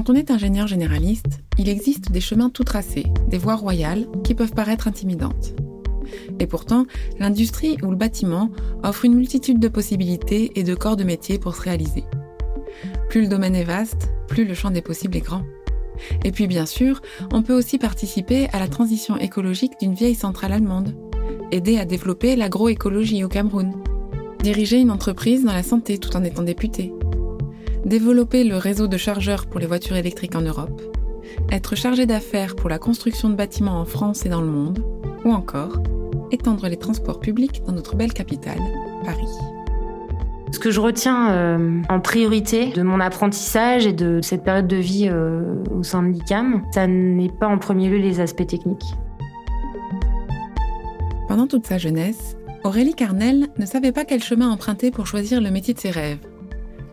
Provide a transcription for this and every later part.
Quand on est ingénieur généraliste, il existe des chemins tout tracés, des voies royales qui peuvent paraître intimidantes. Et pourtant, l'industrie ou le bâtiment offre une multitude de possibilités et de corps de métier pour se réaliser. Plus le domaine est vaste, plus le champ des possibles est grand. Et puis bien sûr, on peut aussi participer à la transition écologique d'une vieille centrale allemande, aider à développer l'agroécologie au Cameroun, diriger une entreprise dans la santé tout en étant député, développer le réseau de chargeurs pour les voitures électriques en Europe, être chargé d'affaires pour la construction de bâtiments en France et dans le monde, ou encore étendre les transports publics dans notre belle capitale, Paris. Ce que je retiens euh, en priorité de mon apprentissage et de cette période de vie euh, au sein de l'ICAM, ça n'est pas en premier lieu les aspects techniques. Pendant toute sa jeunesse, Aurélie Carnel ne savait pas quel chemin emprunter pour choisir le métier de ses rêves.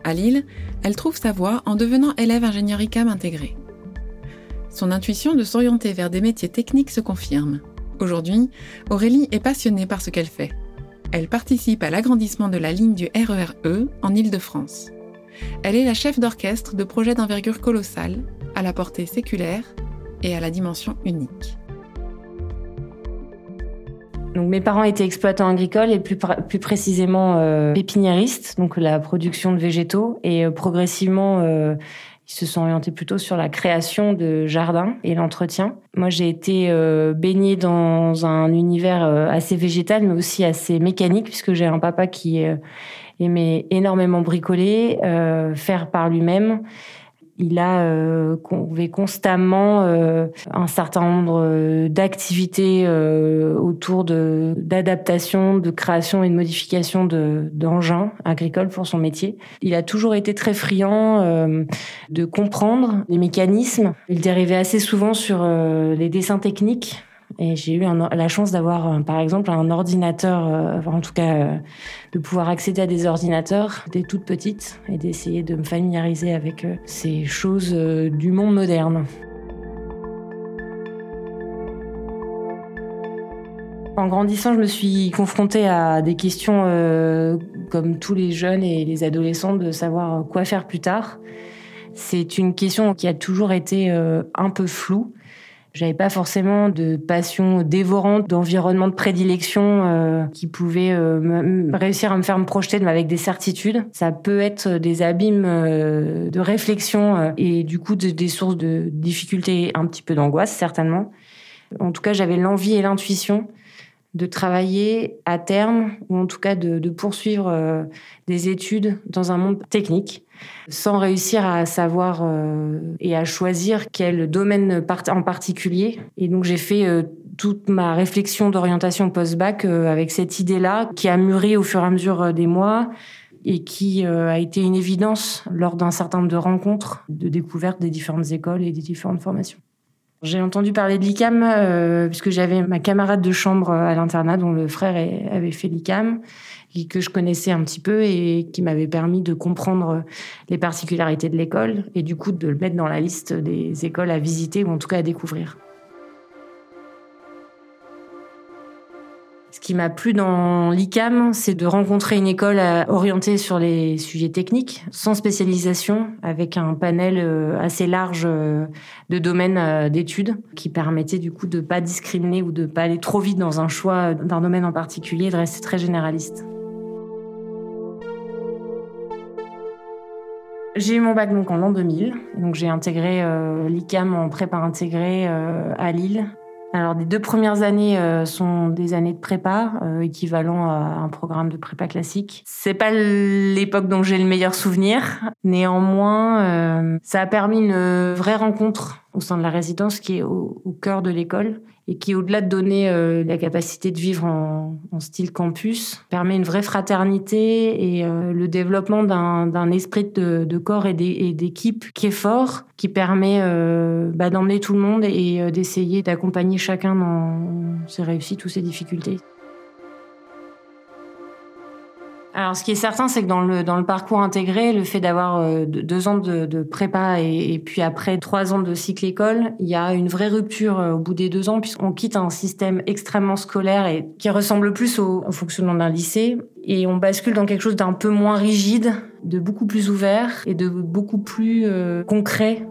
À Lille, elle trouve sa voie en devenant élève ingénieur ICAM intégré. Son intuition de s'orienter vers des métiers techniques se confirme. Aujourd'hui, Aurélie est passionnée par ce qu'elle fait. Elle participe à l'agrandissement de la ligne du RERE e en Île-de-France. Elle est la chef d'orchestre de projets d'envergure colossale, à la portée séculaire et à la dimension unique. Donc, mes parents étaient exploitants agricoles et plus, plus précisément euh, pépiniéristes, donc la production de végétaux. Et euh, progressivement, euh, ils se sont orientés plutôt sur la création de jardins et l'entretien. Moi, j'ai été baignée dans un univers assez végétal, mais aussi assez mécanique, puisque j'ai un papa qui aimait énormément bricoler, faire par lui-même il a euh, constamment euh, un certain nombre euh, d'activités euh, autour de d'adaptation, de création et de modification de d'engins agricoles pour son métier. Il a toujours été très friand de comprendre les mécanismes. Il dérivait assez souvent sur les dessins techniques et j'ai eu la chance d'avoir, euh, par exemple, un ordinateur, euh, en tout cas, euh, de pouvoir accéder à des ordinateurs dès toute petite et d'essayer de me familiariser avec ces choses du monde moderne. En grandissant, je me suis confrontée à des questions comme tous les jeunes et les adolescents de savoir quoi faire plus tard. C'est une question qui a toujours été un peu floue. J'avais pas forcément de passion dévorante, d'environnement de prédilection euh, qui pouvait euh, réussir à me faire me projeter avec des certitudes. Ça peut être des abîmes euh, de réflexion et du coup des sources de difficultés, un petit peu d'angoisse certainement. En tout cas, j'avais l'envie et l'intuition de travailler à terme, ou en tout cas de, de poursuivre des études dans un monde technique sans réussir à savoir euh, et à choisir quel domaine en particulier. Et donc j'ai fait euh, toute ma réflexion d'orientation post-bac euh, avec cette idée-là qui a mûri au fur et à mesure des mois et qui a été une évidence lors d'un certain nombre de rencontres, de découvertes des différentes écoles et des différentes formations. J'ai entendu parler de l'ICAM puisque j'avais ma camarade de chambre à l'internat dont le frère avait fait l'ICAM que je connaissais un petit peu et qui m'avait permis de comprendre les particularités de l'école et du coup de le mettre dans la liste des écoles à visiter ou en tout cas à découvrir. Ce qui m'a plu dans l'ICAM, c'est de rencontrer une école euh, orientée sur les sujets techniques, sans spécialisation, avec un panel euh, assez large euh, de domaines d'études, qui permettait du coup de pas discriminer ou de pas aller trop vite dans un choix d'un domaine en particulier, de rester très généraliste. J'ai eu mon bac donc en l'an 2000, donc j'ai intégré l'ICAM en prépa intégrée à Lille. Alors les deux premières années euh, sont des années de prépa, équivalent à un programme de prépa classique. C'est pas l'époque dont j'ai le meilleur souvenir. Néanmoins, ça a permis une vraie rencontre au sein de la résidence qui est au, au cœur de l'école et qui, au-delà de donner euh, la capacité de vivre en, en, style campus, permet une vraie fraternité et euh, le développement d'un esprit de, de, corps et d'équipe qui est fort, qui permet euh, bah, d'emmener tout le monde et d'essayer d'accompagner chacun dans ses réussites ou ses difficultés. Alors, ce qui est certain, c'est que dans le, dans le parcours intégré, le fait d'avoir euh, deux ans de, de prépa et, puis après trois ans de cycle école, il y a une vraie rupture euh, au bout des deux ans puisqu'on quitte un système extrêmement scolaire et qui ressemble plus au, fonctionnement d'un lycée. Et on bascule dans quelque chose d'un peu moins rigide, de beaucoup plus ouvert et de beaucoup plus euh, concret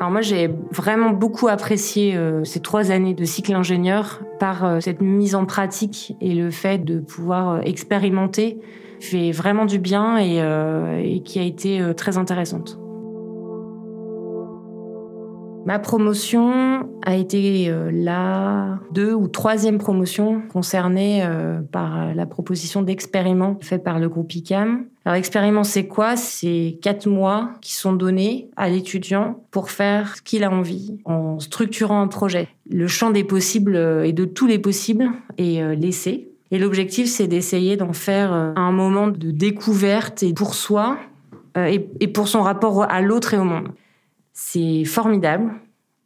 Alors moi j'ai vraiment beaucoup apprécié euh, ces trois années de cycle ingénieur par euh, cette mise en pratique et le fait de pouvoir euh, expérimenter fait vraiment du bien et, et qui a été très intéressante. Ma promotion a été la deux ou troisième promotion concernée par la proposition d'expériment fait par le groupe ICAM alors, expériment, c'est quoi? C'est quatre mois qui sont donnés à l'étudiant pour faire ce qu'il a envie en structurant un projet. Le champ des possibles euh, et de tous les possibles est euh, laissé. Et l'objectif, c'est d'essayer d'en faire euh, un moment de découverte et pour soi et pour son rapport à l'autre et au monde. C'est formidable.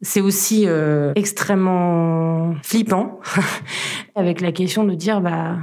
C'est aussi extrêmement flippant avec la question de dire bah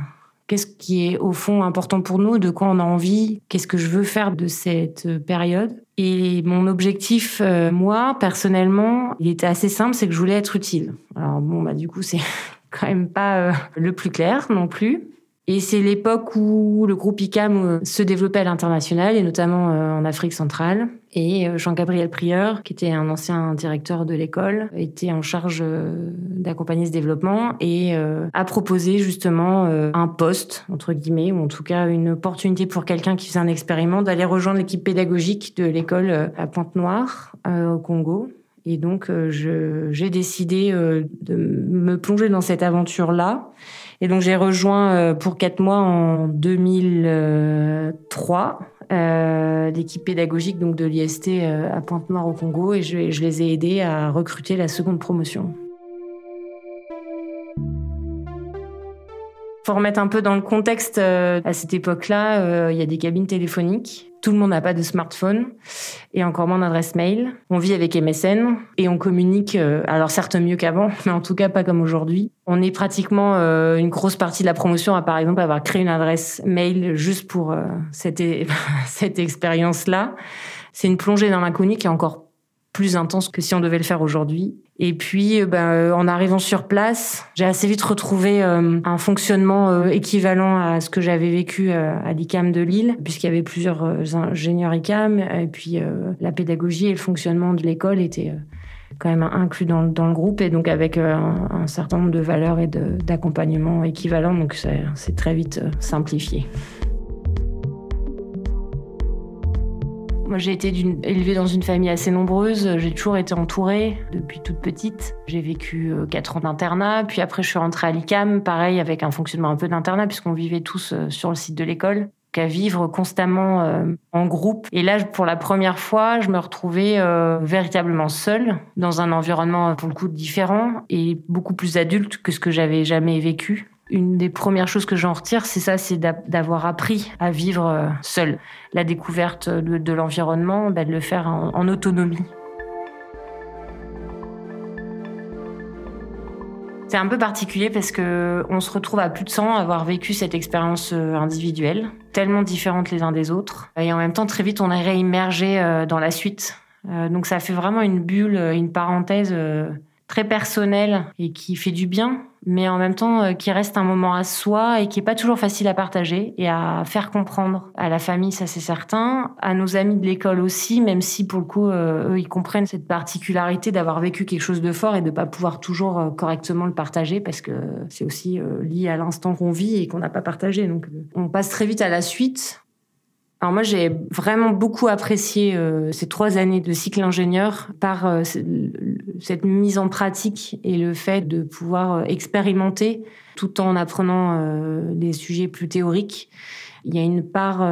Qu'est-ce qui est au fond important pour nous De quoi on a envie Qu'est-ce que je veux faire de cette période Et mon objectif, euh, moi, personnellement, il était assez simple, c'est que je voulais être utile. Alors bon, bah du coup, c'est quand même pas euh, le plus clair non plus. Et c'est l'époque où le groupe ICAM euh, se développait à l'international, et notamment euh, en Afrique centrale. Et euh, Jean-Gabriel Prieur, qui était un ancien directeur de l'école, était en charge d'accompagner ce développement et a proposé justement un poste, entre guillemets, ou en tout cas une opportunité pour quelqu'un qui faisait un expériment d'aller rejoindre l'équipe pédagogique de l'école à Pointe-Noire, au Congo. Et donc, j'ai décidé de me plonger dans cette aventure-là. Et donc j'ai rejoint euh, pour quatre mois en 2003 euh, l'équipe pédagogique donc de l'IST euh, à Pointe-Noire au Congo et je, les ai aidés à recruter la seconde promotion. Pour remettre un peu dans le contexte, à cette époque-là, il y a des cabines téléphoniques. Tout le monde n'a pas de smartphone et encore moins d'adresse mail. On vit avec MSN et on communique, euh, alors certes mieux qu'avant, mais en tout cas pas comme aujourd'hui. On est pratiquement une grosse partie de la promotion à par exemple avoir créé une adresse mail juste pour cette, cette expérience-là. C'est une plongée dans l'inconnu qui est encore plus intense que si on devait le faire aujourd'hui. Et puis, euh, ben, euh, en arrivant sur place, j'ai assez vite retrouvé euh, un fonctionnement équivalent à ce que j'avais vécu à l'ICAM de Lille, puisqu'il y avait plusieurs ingénieurs ICAM, et puis la pédagogie et le fonctionnement de l'école étaient quand même inclus dans, dans, le groupe, et donc avec un, un certain nombre de valeurs et d'accompagnement équivalents, donc c'est très vite simplifié. Moi, j'ai été élevée dans une famille assez nombreuse. J'ai toujours été entourée depuis toute petite. J'ai vécu euh, quatre ans d'internat, puis après, je suis rentrée à l'ICAM, pareil, avec un fonctionnement un peu d'internat, puisqu'on vivait tous euh, sur le site de l'école qu'à vivre constamment euh, en groupe. Et là, pour la première fois, je me retrouvais véritablement seule dans un environnement pour le coup différent et beaucoup plus adulte que ce que j'avais jamais vécu une des premières choses que j'en retire, c'est ça, c'est d'avoir appris à vivre euh, seul. La découverte de, l'environnement, bah, de le faire en, autonomie. C'est un peu particulier parce que on se retrouve à plus de 100 à avoir vécu cette expérience euh, individuelle, tellement différente les uns des autres. Et en même temps, très vite, on est réimmergé euh, dans la suite. Donc ça fait vraiment une bulle, une parenthèse très personnelle et qui fait du bien mais en même temps euh, qui reste un moment à soi et qui est pas toujours facile à partager et à faire comprendre à la famille, ça c'est certain, à nos amis de l'école aussi, même si pour le coup euh, eux ils comprennent cette particularité d'avoir vécu quelque chose de fort et de pas pouvoir toujours euh, correctement le partager parce que c'est aussi lié à l'instant qu'on vit et qu'on n'a pas partagé. Donc on passe très vite à la suite. Alors moi, j'ai vraiment beaucoup apprécié euh, ces trois années de cycle ingénieur par euh, cette mise en pratique et le fait de pouvoir euh, expérimenter tout en apprenant des sujets plus théoriques. Il y a une part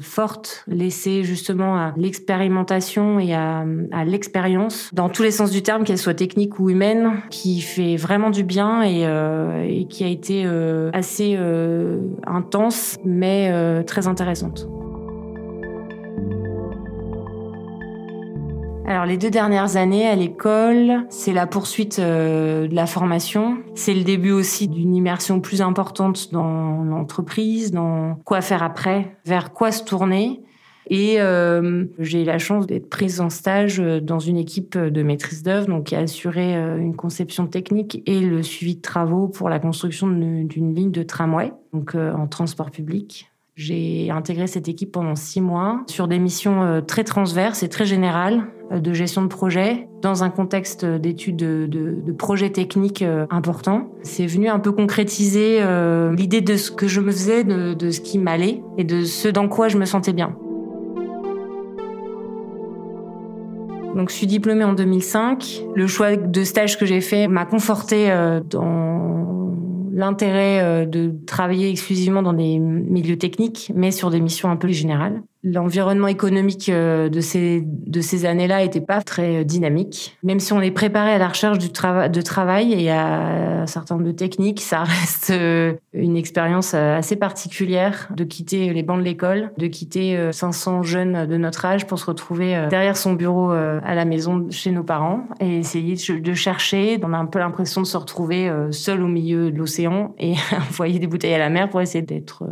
forte laissée justement à l'expérimentation et à, à l'expérience, dans tous les sens du terme, qu'elle soit technique ou humaine, qui fait vraiment du bien et, et qui a été assez intense, mais très intéressante. Alors les deux dernières années à l'école, c'est la poursuite euh, de la formation. C'est le début aussi d'une immersion plus importante dans l'entreprise, dans quoi faire après, vers quoi se tourner. Et euh, j'ai eu la chance d'être prise en stage dans une équipe de maîtrise d'œuvre, donc qui a assuré euh, une conception technique et le suivi de travaux pour la construction d'une ligne de tramway, donc en transport public. J'ai intégré cette équipe pendant six mois sur des missions euh, très transverses et très générales euh, de gestion de projet dans un contexte d'études de, projets techniques euh, importants. C'est venu un peu concrétiser l'idée de ce que je me faisais, de, de ce qui m'allait et de ce dans quoi je me sentais bien. Donc, je suis diplômée en 2005. Le choix de stage que j'ai fait m'a conforté dans l'intérêt de travailler exclusivement dans des milieux techniques, mais sur des missions un peu générales l'environnement économique euh, de ces de ces années-là était pas très euh, dynamique. Même si on est préparé à la recherche du travail de travail et à un certain nombre de techniques, ça reste euh, une expérience assez particulière de quitter les bancs de l'école, de quitter 500 jeunes de notre âge pour se retrouver derrière son bureau à la maison chez nos parents et essayer de chercher. On a un peu l'impression de se retrouver seul au milieu de l'océan et envoyer des bouteilles à la mer pour essayer d'être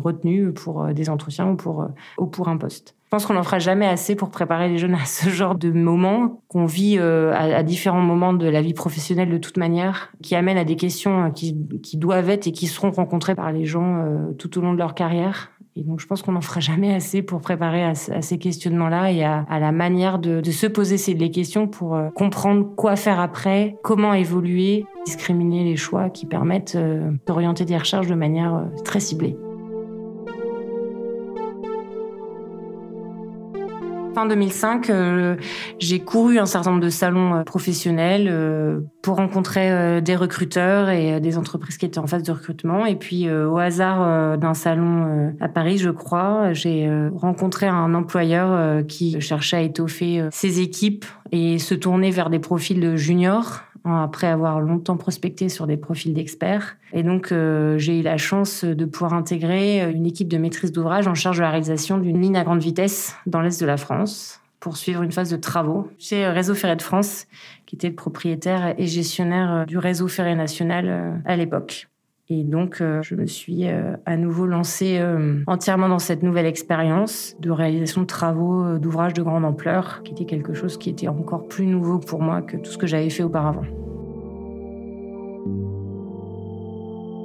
retenu pour des entretiens ou pour ou pour un poste. Je pense qu'on n'en fera jamais assez pour préparer les jeunes à ce genre de moments qu'on vit euh, à, différents moments de la vie professionnelle de toute manière, qui amènent à des questions euh, qui, doivent être et qui seront rencontrées par les gens euh, tout au long de leur carrière. Et donc, je pense qu'on n'en fera jamais assez pour préparer à, ces questionnements-là et à, la manière de, se poser ces les questions pour comprendre quoi faire après, comment évoluer, discriminer les choix qui permettent d'orienter des recherches de manière très ciblée. Fin 2005, euh, j'ai couru un certain nombre de salons euh, professionnels euh, pour rencontrer des recruteurs et des entreprises qui étaient en phase de recrutement. Et puis, au hasard d'un salon à Paris, je crois, j'ai rencontré un employeur qui cherchait à étoffer ses équipes et se tourner vers des profils juniors après avoir longtemps prospecté sur des profils d'experts. Et donc, euh, j'ai eu la chance de pouvoir intégrer une équipe de maîtrise d'ouvrage en charge de la réalisation d'une ligne à grande vitesse dans l'Est de la France pour suivre une phase de travaux chez Réseau Ferré de France, qui était le propriétaire et gestionnaire du réseau ferré national euh, à l'époque. Et donc, euh, je me suis à nouveau lancée entièrement dans cette nouvelle expérience de réalisation de travaux d'ouvrages de grande ampleur, qui était quelque chose qui était encore plus nouveau pour moi que tout ce que j'avais fait auparavant.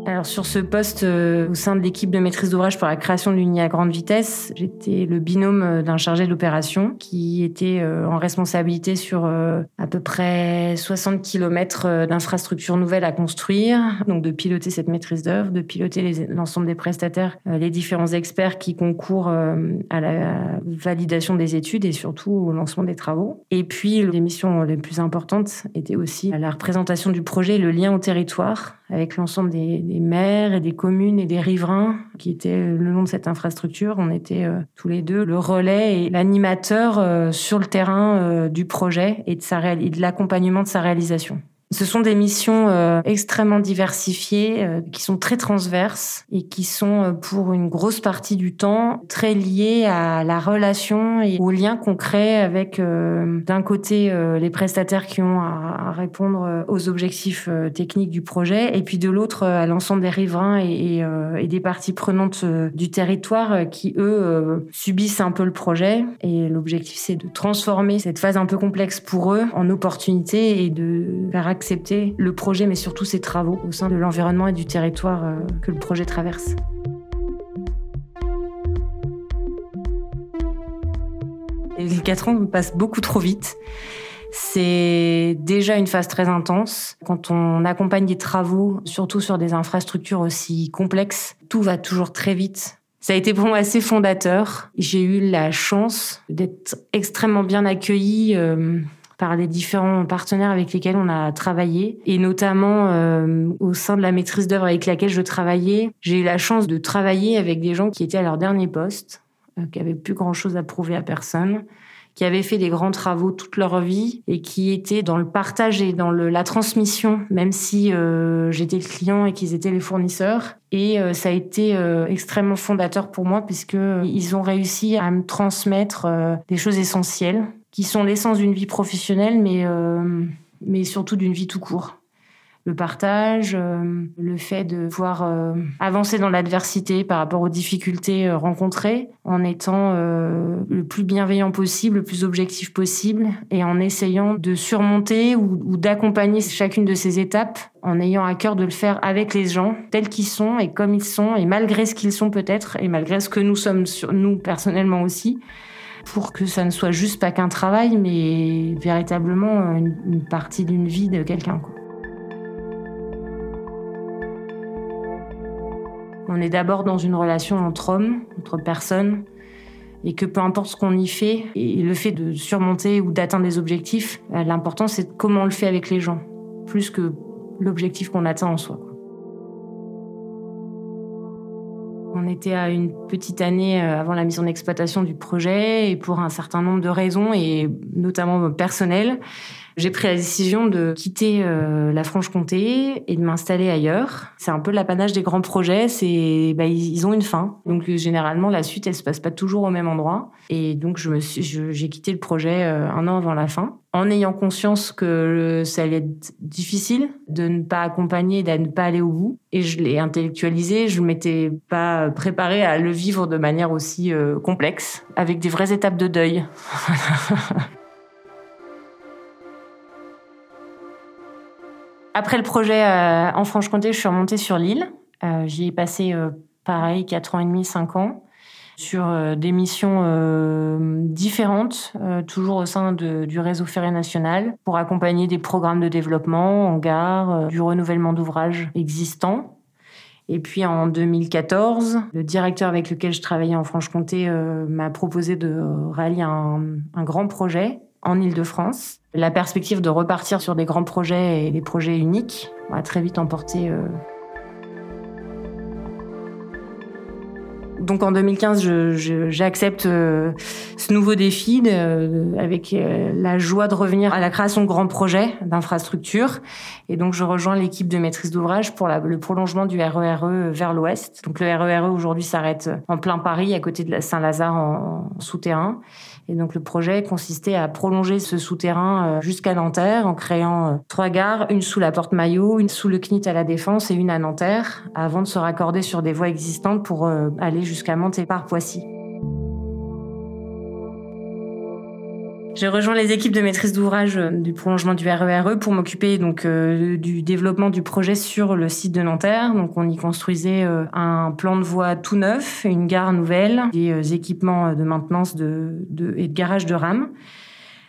Alors sur ce poste euh, au sein de l'équipe de maîtrise d'ouvrage pour la création de l'Uni à grande vitesse, j'étais le binôme euh, d'un chargé d'opération qui était euh, en responsabilité sur à peu près 60 km d'infrastructures nouvelles à construire, donc de piloter cette maîtrise d'œuvre, de piloter l'ensemble des prestataires, les différents experts qui concourent à la validation des études et surtout au lancement des travaux. Et puis les missions les plus importantes étaient aussi la représentation du projet et le lien au territoire avec l'ensemble des, maires et des communes et des riverains qui étaient le long de cette infrastructure. On était euh, tous les deux le relais et l'animateur euh, sur le terrain euh, du projet et de, et de l'accompagnement de sa réalisation. Ce sont des missions euh, extrêmement diversifiées, euh, qui sont très transverses et qui sont euh, pour une grosse partie du temps très liées à la relation et au lien qu'on crée avec d'un côté les prestataires qui ont à, répondre aux objectifs techniques du projet et puis de l'autre à l'ensemble des riverains et, et, des parties prenantes du territoire qui eux subissent un peu le projet. Et l'objectif c'est de transformer cette phase un peu complexe pour eux en opportunité et de faire accepter le projet, mais surtout ses travaux au sein de l'environnement et du territoire euh, que le projet traverse. les quatre ans passent beaucoup trop vite. C'est déjà une phase très intense. Quand on accompagne des travaux, surtout sur des infrastructures aussi complexes, tout va toujours très vite. Ça a été pour moi assez fondateur. J'ai eu la chance d'être extrêmement bien accueillie euh, par les différents partenaires avec lesquels on a travaillé et notamment euh, au sein de la maîtrise d'œuvre avec laquelle je travaillais, j'ai eu la chance de travailler avec des gens qui étaient à leur dernier poste, euh, qui avaient plus grand chose à prouver à personne, qui avaient fait des grands travaux toute leur vie et qui étaient dans le partage et dans le, la transmission, même si euh, j'étais le client et qu'ils étaient les fournisseurs. Et euh, ça a été euh, extrêmement fondateur pour moi puisque ils ont réussi à me transmettre des choses essentielles qui sont l'essence d'une vie professionnelle, mais, euh, mais surtout d'une vie tout court. le partage, euh, le fait de pouvoir euh, avancer dans l'adversité par rapport aux difficultés rencontrées, en étant le plus bienveillant possible, le plus objectif possible, et en essayant de surmonter ou, ou d'accompagner chacune de ces étapes, en ayant à cœur de le faire avec les gens tels qu'ils sont et comme ils sont, et malgré ce qu'ils sont peut-être, et malgré ce que nous sommes, sur, nous personnellement aussi pour que ça ne soit juste pas qu'un travail, mais véritablement une, partie d'une vie de quelqu'un. On est d'abord dans une relation entre hommes, entre personnes, et que peu importe ce qu'on y fait, et le fait de surmonter ou d'atteindre des objectifs, euh, l'important c'est comment on le fait avec les gens, plus que l'objectif qu'on atteint en soi. On était à une petite année euh, avant la mise en exploitation du projet et pour un certain nombre de raisons et notamment personnelles, j'ai pris la décision de quitter euh, la Franche-Comté et de m'installer ailleurs. C'est un peu l'apanage des grands projets, c'est bah, ils ont une fin. Donc euh, généralement la suite elle se passe pas toujours au même endroit et donc je me suis j'ai quitté le projet euh, un an avant la fin en ayant conscience que ça allait être difficile de ne pas accompagner, de ne pas aller au bout. Et je l'ai intellectualisé, je ne m'étais pas préparée à le vivre de manière aussi complexe, avec des vraies étapes de deuil. Après le projet euh, en Franche-Comté, je suis remontée sur l'île. Euh, j'y ai passé euh, pareil 4 ans et demi, 5 ans sur des missions différentes, toujours au sein du réseau ferré national, pour accompagner des programmes de développement en gare, du renouvellement d'ouvrages existants. Et puis en 2014, le directeur avec lequel je travaillais en Franche-Comté m'a proposé de rallier un, un grand projet en Ile-de-France. La perspective de repartir sur des grands projets et des projets uniques va très vite emporter. Euh. Donc en 2015, j'accepte euh, ce nouveau défi avec euh, la joie de revenir à la création de grands projets d'infrastructures. Et donc je rejoins l'équipe de maîtrise d'ouvrage pour le prolongement du RERE e vers l'ouest. Donc le RERE e aujourd'hui s'arrête en plein Paris, à côté de Saint-Lazare en souterrain. Et donc le projet consistait à prolonger ce souterrain euh, jusqu'à Nanterre en créant euh, trois gares, une sous la porte Maillot, une sous le CNIT à la Défense et une à Nanterre, avant de se raccorder sur des voies existantes pour euh, aller jusqu'à Monté par Poissy. J'ai rejoint les équipes de maîtrise d'ouvrage euh, du prolongement du RERE e pour m'occuper donc euh, du développement du projet sur le site de Nanterre. Donc on y construisait euh, un plan de voie tout neuf, une gare nouvelle, des équipements de maintenance de, de, et de garage de rames.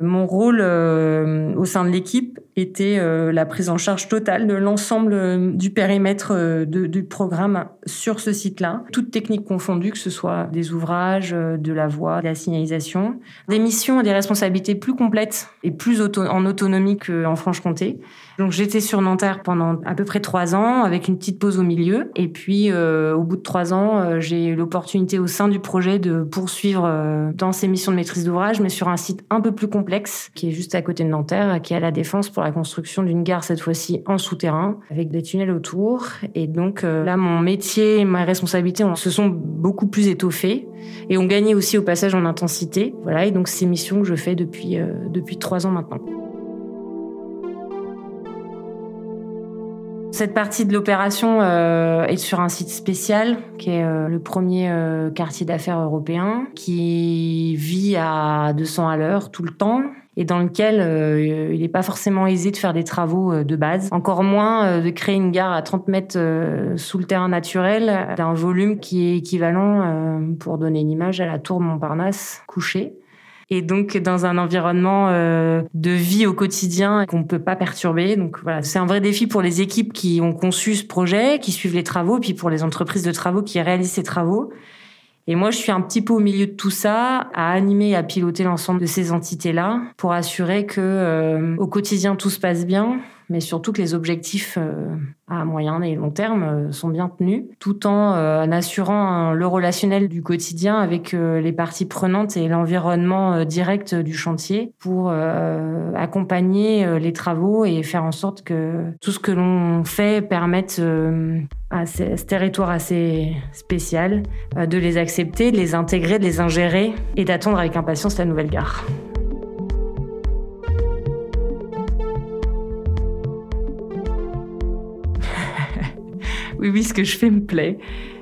Mon rôle euh, au sein de l'équipe était euh, la prise en charge totale de l'ensemble euh, du périmètre du programme sur ce site-là, toutes techniques confondues, que ce soit des ouvrages, de la voie, de la signalisation, des missions et des responsabilités plus complètes et plus en autonomie qu'en Franche-Comté. Donc j'étais sur Nanterre pendant à peu près trois ans, avec une petite pause au milieu. Et puis au bout de trois ans, j'ai eu l'opportunité au sein du projet de poursuivre dans ces missions de maîtrise d'ouvrage, mais sur un site un peu plus complexe qui est juste à côté de Nanterre, qui est à la Défense pour la construction d'une gare cette fois-ci en souterrain, avec des tunnels autour. Et donc euh, là, mon métier, ma responsabilité se sont beaucoup plus étoffées et ont gagné aussi au passage en intensité. Voilà, et donc ces missions que je fais depuis euh, depuis trois ans maintenant. Cette partie de l'opération euh, est sur un site spécial qui est euh, le premier euh, quartier d'affaires européen qui vit à 200 à l'heure tout le temps et dans lequel il n'est pas forcément aisé de faire des travaux de base, encore moins de créer une gare à 30 mètres sous le terrain naturel d'un volume qui est équivalent, pour donner une image, à la tour Montparnasse couchée et donc dans un environnement euh, de vie au quotidien qu'on ne peut pas perturber. Donc voilà, c'est un vrai défi pour les équipes qui ont conçu ce projet, qui suivent les travaux, puis pour les entreprises de travaux qui réalisent ces travaux. Et moi, je suis un petit peu au milieu de tout ça, à animer et à piloter l'ensemble de ces entités-là pour assurer que euh, au quotidien tout se passe bien, mais surtout que les objectifs euh, à moyen et long terme euh, sont bien tenus, tout en, en assurant le relationnel du quotidien avec les parties prenantes et l'environnement direct du chantier pour accompagner les travaux et faire en sorte que tout ce que l'on fait permette à ce, territoire assez spécial, euh, de les accepter, de les intégrer, de les ingérer et d'attendre avec impatience la nouvelle gare. Oui, oui, ce que je fais me plaît.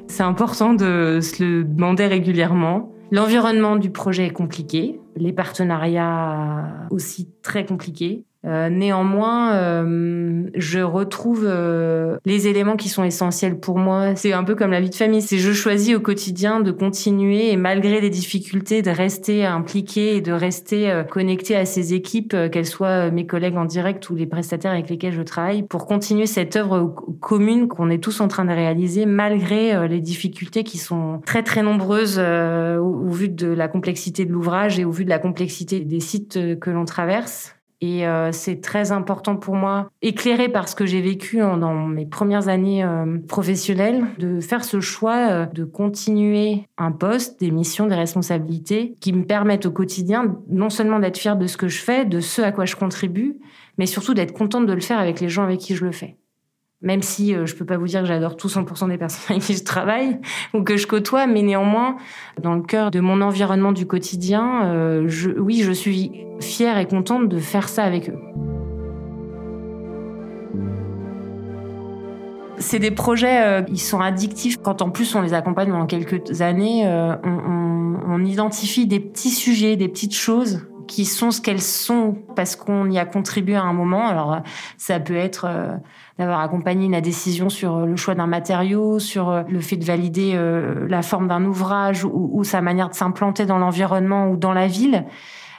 C'est important de se le demander régulièrement. L'environnement du projet est compliqué, les partenariats aussi très compliqués. Euh, néanmoins, euh, je retrouve euh, les éléments qui sont essentiels pour moi. C'est un peu comme la vie de famille. C'est je choisis au quotidien de continuer et malgré les difficultés de rester impliqué et de rester connecté à ces équipes, qu'elles soient mes collègues en direct ou les prestataires avec lesquels je travaille, pour continuer cette œuvre commune qu'on est tous en train de réaliser malgré les difficultés qui sont très très nombreuses au vu de la complexité de l'ouvrage et au vu de la complexité des sites que l'on traverse. Et euh, c'est très important pour moi, éclairé par ce que j'ai vécu dans mes premières années euh, professionnelles, de faire ce choix euh, de continuer un poste, des missions, des responsabilités qui me permettent au quotidien non seulement d'être fière de ce que je fais, de ce à quoi je contribue, mais surtout d'être contente de le faire avec les gens avec qui je le fais même si euh, je peux pas vous dire que j'adore tout 100% des personnes avec qui je travaille ou que je côtoie, mais néanmoins, dans le cœur de mon environnement du quotidien, euh, oui, je suis fière et contente de faire ça avec eux. C'est des projets, euh, ils sont addictifs. Quand en plus on les accompagne pendant quelques années, on identifie des petits sujets, des petites choses qui sont ce qu'elles sont parce qu'on y a contribué à un moment. Alors ça peut être euh, d'avoir accompagné la décision sur euh, le choix d'un matériau, sur euh, le fait de valider la forme d'un ouvrage ou, ou, sa manière de s'implanter dans l'environnement ou dans la ville.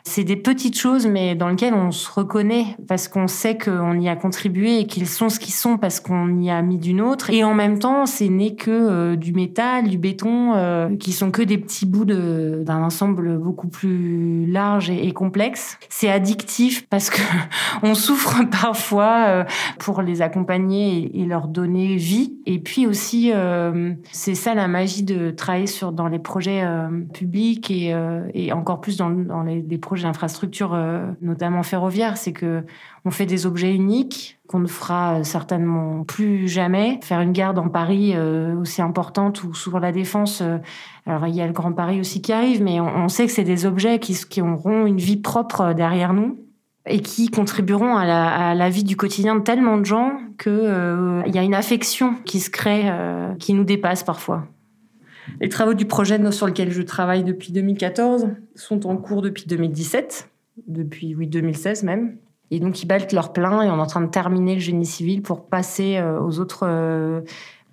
C'est des petites choses, mais dans lesquelles on se reconnaît parce qu'on sait qu'on y a contribué et qu'ils sont ce qu'ils sont parce qu'on y a mis d'une autre. Et en même temps, c'est n'est que euh, du métal, du béton, euh, qui sont que des petits bouts d'un ensemble beaucoup plus large et, complexe. C'est addictif parce que on souffre parfois euh, pour les accompagner et, leur donner vie. Et puis aussi, c'est ça la magie de travailler sur dans les projets publics et, et encore plus dans, dans les, les projets d'infrastructure, euh, notamment ferroviaire, c'est que on fait des objets uniques qu'on ne fera certainement plus jamais. Faire une gare dans Paris euh, aussi importante ou sur la Défense, euh, alors il y a le Grand Paris aussi qui arrive, mais on, sait que c'est des objets qui, auront une vie propre derrière nous et qui contribueront à la, vie du quotidien de tellement de gens que il y a une affection qui se crée, qui nous dépasse parfois. Les travaux du projet sur lequel je travaille depuis 2014 sont en cours depuis 2017, depuis oui 2016 même. Et donc ils baltent leur plein et on est en train de terminer le génie civil pour passer euh, aux autres euh,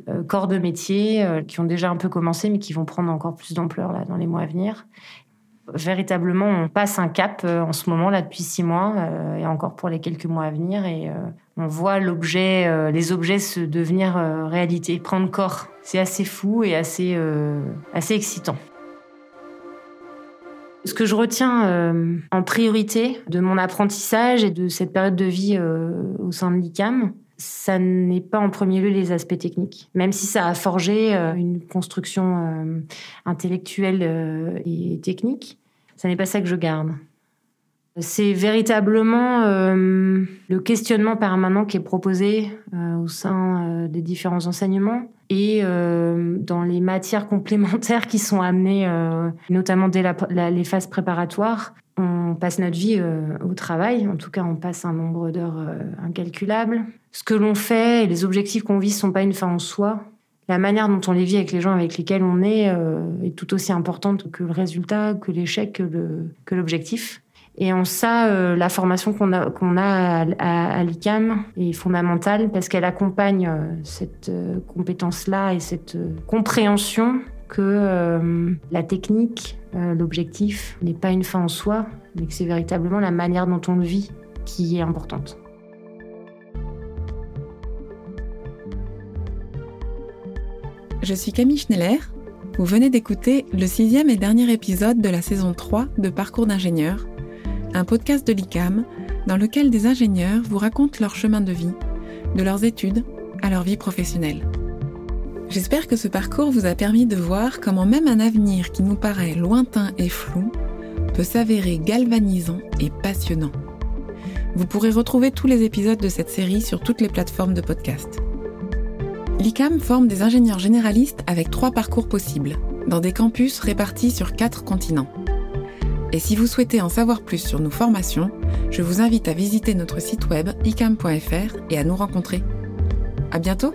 euh, corps de métier qui ont déjà un peu commencé mais qui vont prendre encore plus d'ampleur dans les mois à venir. Véritablement, on passe un cap en ce moment là depuis six mois et encore pour les quelques mois à venir et on voit l'objet, euh, les objets se devenir euh, réalité, prendre corps. C'est assez fou et assez, euh, assez excitant. Ce que je retiens en priorité de mon apprentissage et de cette période de vie au sein de l'ICAM, ça n'est pas en premier lieu les aspects techniques, même si ça a forgé une construction intellectuelle et technique. Ça n'est pas ça que je garde. C'est véritablement euh, le questionnement permanent qui est proposé euh, au sein euh, des différents enseignements et dans les matières complémentaires qui sont amenées, notamment dès les phases préparatoires. On passe notre vie au travail, en tout cas on passe un nombre d'heures incalculable. Ce que l'on fait et les objectifs qu'on vise sont pas une fin en soi. La manière dont on les vit avec les gens avec lesquels on est est tout aussi importante que le résultat, que l'échec, que l'objectif. Et en ça, euh, la formation qu'on a, a à, l'ICAM est fondamentale parce qu'elle accompagne euh, cette euh, compétence-là et cette compréhension que la technique, l'objectif n'est pas une fin en soi, mais que c'est véritablement la manière dont on le vit qui est importante. Je suis Camille Schneller. Vous venez d'écouter le sixième et dernier épisode de la saison 3 de Parcours d'ingénieur un podcast de l'ICAM dans lequel des ingénieurs vous racontent leur chemin de vie, de leurs études à leur vie professionnelle. J'espère que ce parcours vous a permis de voir comment même un avenir qui nous paraît lointain et flou peut s'avérer galvanisant et passionnant. Vous pourrez retrouver tous les épisodes de cette série sur toutes les plateformes de podcast. L'ICAM forme des ingénieurs généralistes avec trois parcours possibles, dans des campus répartis sur quatre continents. Et si vous souhaitez en savoir plus sur nos formations, je vous invite à visiter notre site web icam.fr et à nous rencontrer. À bientôt!